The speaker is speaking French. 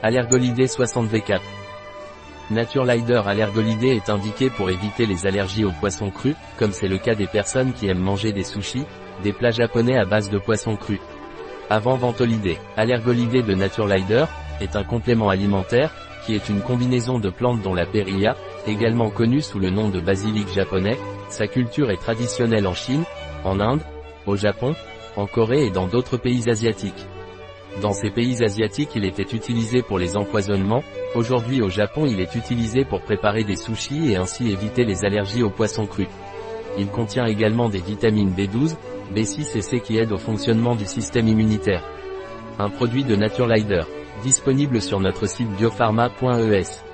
Allergolidé 60V4. Naturelider Allergolidé est indiqué pour éviter les allergies aux poissons crus, comme c'est le cas des personnes qui aiment manger des sushis, des plats japonais à base de poissons crus. Avant Ventolidé, Allergolidé de Naturelider, est un complément alimentaire, qui est une combinaison de plantes dont la périlla, également connue sous le nom de basilic japonais, sa culture est traditionnelle en Chine, en Inde, au Japon, en Corée et dans d'autres pays asiatiques. Dans ces pays asiatiques il était utilisé pour les empoisonnements, aujourd'hui au Japon il est utilisé pour préparer des sushis et ainsi éviter les allergies aux poissons crus. Il contient également des vitamines B12, B6 et C qui aident au fonctionnement du système immunitaire. Un produit de Naturelider, disponible sur notre site biopharma.es.